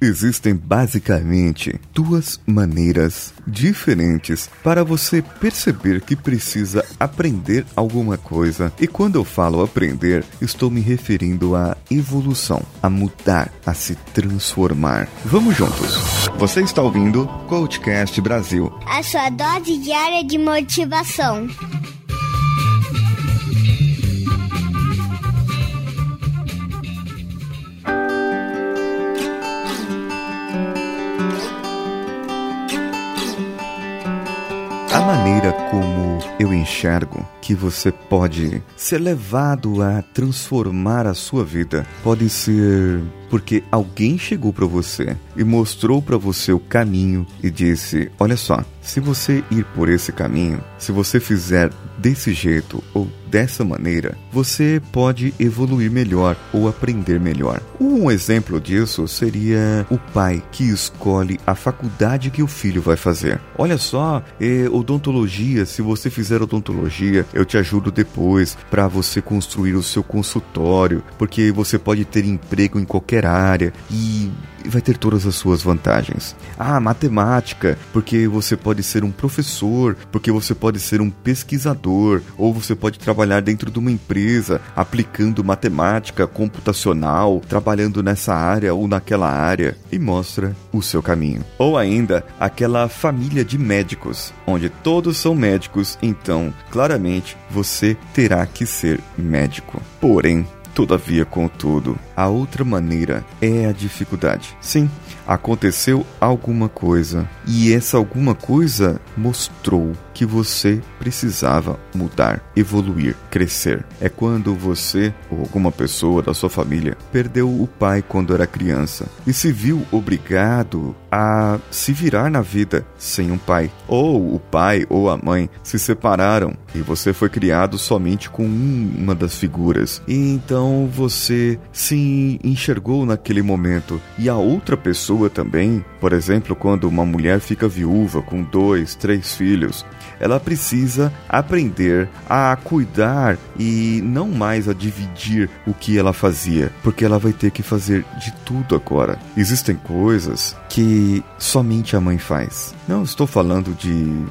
Existem basicamente duas maneiras diferentes para você perceber que precisa aprender alguma coisa. E quando eu falo aprender, estou me referindo à evolução, a mudar, a se transformar. Vamos juntos. Você está ouvindo Coachcast Brasil. A sua dose diária de motivação. Maneira como eu enxergo que você pode ser levado a transformar a sua vida. Pode ser porque alguém chegou para você e mostrou para você o caminho e disse: "Olha só, se você ir por esse caminho, se você fizer desse jeito ou dessa maneira, você pode evoluir melhor ou aprender melhor. Um exemplo disso seria o pai que escolhe a faculdade que o filho vai fazer. Olha só, é, odontologia, se você fizer odontologia, eu te ajudo depois para você construir o seu consultório, porque você pode ter emprego em qualquer área e vai ter todas as suas vantagens. Ah, matemática, porque você pode ser um professor, porque você pode ser um pesquisador, ou você pode trabalhar dentro de uma empresa aplicando matemática computacional, trabalhando nessa área ou naquela área, e mostra o seu caminho. Ou ainda, aquela família de médicos, onde todos são médicos, então, claramente, você terá que ser médico. Porém, Todavia, contudo, a outra maneira é a dificuldade. Sim, aconteceu alguma coisa e essa alguma coisa mostrou que você precisava mudar, evoluir, crescer. É quando você ou alguma pessoa da sua família perdeu o pai quando era criança e se viu obrigado a se virar na vida sem um pai, ou o pai ou a mãe se separaram e você foi criado somente com uma das figuras. E então você se enxergou naquele momento e a outra pessoa também, por exemplo, quando uma mulher fica viúva com dois, três filhos, ela precisa aprender a cuidar e não mais a dividir o que ela fazia, porque ela vai ter que fazer de tudo agora. Existem coisas que somente a mãe faz. Não estou falando de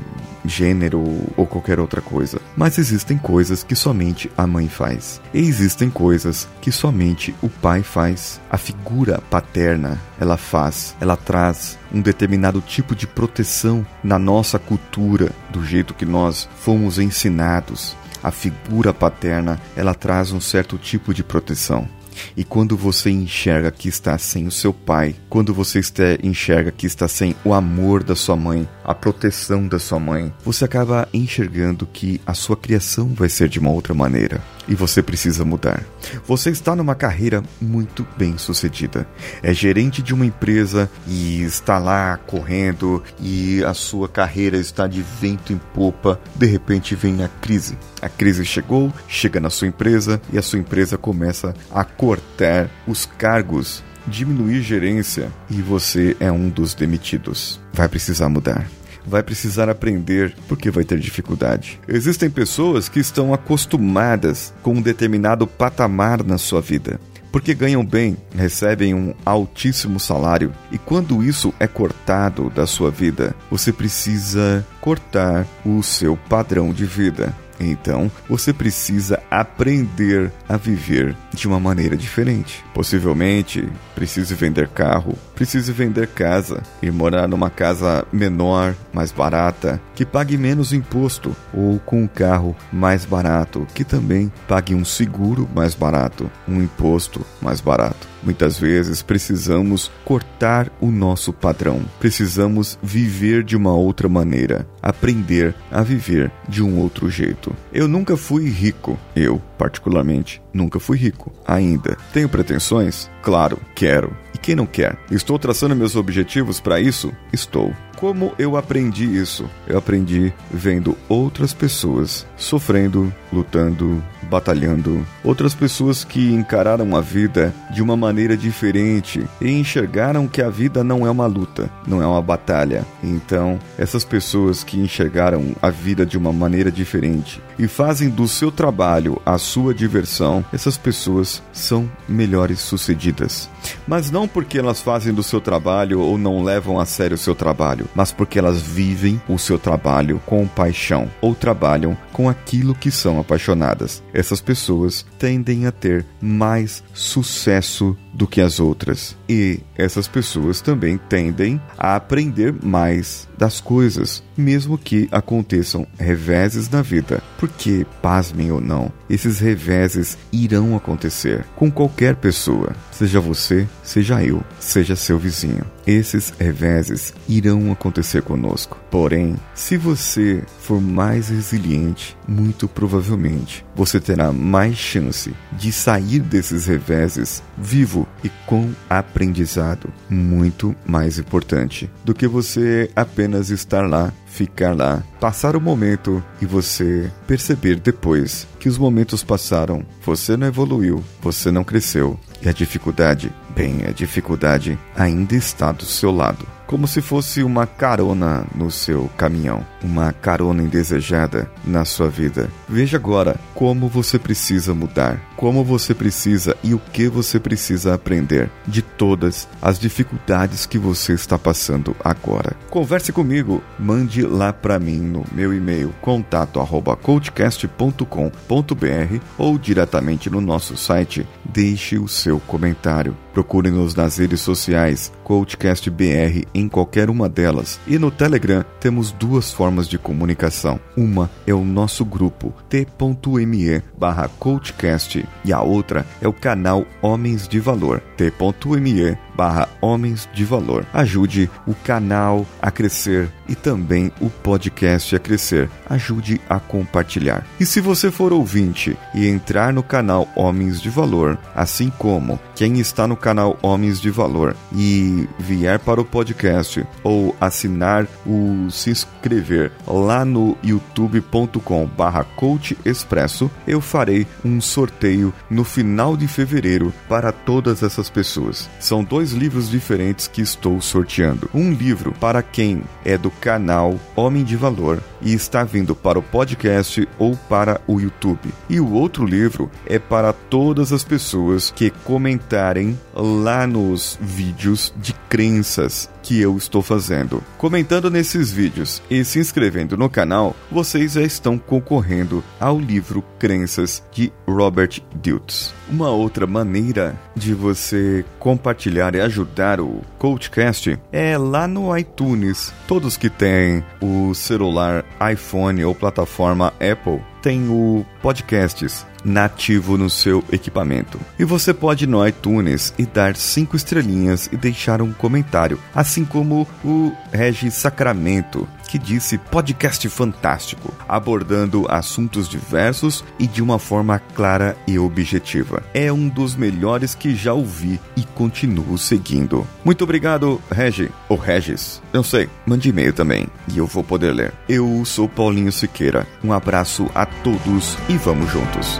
gênero ou qualquer outra coisa, mas existem coisas que somente a mãe faz. E existem coisas que somente o pai faz. A figura paterna, ela faz, ela traz um determinado tipo de proteção na nossa cultura, do jeito que nós fomos ensinados. A figura paterna, ela traz um certo tipo de proteção. E quando você enxerga que está sem o seu pai, quando você enxerga que está sem o amor da sua mãe, a proteção da sua mãe, você acaba enxergando que a sua criação vai ser de uma outra maneira e você precisa mudar. Você está numa carreira muito bem sucedida. É gerente de uma empresa e está lá correndo e a sua carreira está de vento em popa. De repente vem a crise. A crise chegou, chega na sua empresa e a sua empresa começa a cortar os cargos diminuir gerência e você é um dos demitidos. Vai precisar mudar vai precisar aprender porque vai ter dificuldade. Existem pessoas que estão acostumadas com um determinado patamar na sua vida porque ganham bem, recebem um altíssimo salário e quando isso é cortado da sua vida, você precisa cortar o seu padrão de vida. Então, você precisa aprender a viver de uma maneira diferente. Possivelmente, precise vender carro, precise vender casa e morar numa casa menor, mais barata, que pague menos imposto, ou com um carro mais barato, que também pague um seguro mais barato, um imposto mais barato. Muitas vezes precisamos cortar o nosso padrão, precisamos viver de uma outra maneira, aprender a viver de um outro jeito. Eu nunca fui rico, eu, particularmente, nunca fui rico, ainda. Tenho pretensões? Claro, quero. E quem não quer? Estou traçando meus objetivos para isso? Estou. Como eu aprendi isso? Eu aprendi vendo outras pessoas sofrendo, lutando, batalhando, outras pessoas que encararam a vida de uma maneira diferente e enxergaram que a vida não é uma luta, não é uma batalha. Então, essas pessoas que enxergaram a vida de uma maneira diferente e fazem do seu trabalho, as sua diversão, essas pessoas são melhores sucedidas. Mas não porque elas fazem do seu trabalho ou não levam a sério o seu trabalho, mas porque elas vivem o seu trabalho com paixão ou trabalham com aquilo que são apaixonadas. Essas pessoas tendem a ter mais sucesso do que as outras. E essas pessoas também tendem a aprender mais das coisas, mesmo que aconteçam reveses na vida. Porque, pasmem ou não, esses reveses irão acontecer com qualquer pessoa, seja você, seja eu, seja seu vizinho. Esses reveses irão acontecer conosco. Porém, se você for mais resiliente, muito provavelmente você terá mais chance de sair desses reveses vivo e com aprendizado. Muito mais importante do que você apenas estar lá ficar lá, passar o momento e você perceber depois que os momentos passaram, você não evoluiu, você não cresceu e a dificuldade, bem, a dificuldade ainda está do seu lado como se fosse uma carona no seu caminhão, uma carona indesejada na sua vida. Veja agora como você precisa mudar, como você precisa e o que você precisa aprender de todas as dificuldades que você está passando agora. Converse comigo, mande lá para mim no meu e-mail contato@coachcast.com.br ou diretamente no nosso site. Deixe o seu comentário. Procure-nos nas redes sociais CoachCastBR em qualquer uma delas. E no Telegram temos duas formas de comunicação. Uma é o nosso grupo t.me barra CoachCast e a outra é o canal Homens de Valor t.me barra Homens de Valor. Ajude o canal a crescer e também o podcast a crescer. Ajude a compartilhar. E se você for ouvinte e entrar no canal Homens de Valor, assim como quem está no canal Homens de Valor e vier para o podcast ou assinar o se inscrever lá no youtube.com barra Coach Expresso, eu farei um sorteio no final de fevereiro para todas essas pessoas. São dois dois livros diferentes que estou sorteando. Um livro para quem é do canal Homem de Valor e está vindo para o podcast ou para o YouTube. E o outro livro é para todas as pessoas que comentarem lá nos vídeos de crenças que eu estou fazendo. Comentando nesses vídeos e se inscrevendo no canal, vocês já estão concorrendo ao livro Crenças de Robert Diltz. Uma outra maneira de você compartilhar e ajudar o Coachcast é lá no iTunes. Todos que têm o celular iPhone ou plataforma Apple tem o Podcasts nativo no seu equipamento. E você pode ir no iTunes e dar cinco estrelinhas e deixar um comentário, assim como o Regis Sacramento, que disse podcast fantástico, abordando assuntos diversos e de uma forma clara e objetiva. É um dos melhores que já ouvi e continuo seguindo. Muito obrigado, Regi, ou Regis. Não sei, mande e-mail também e eu vou poder ler. Eu sou Paulinho Siqueira. Um abraço a todos e vamos juntos.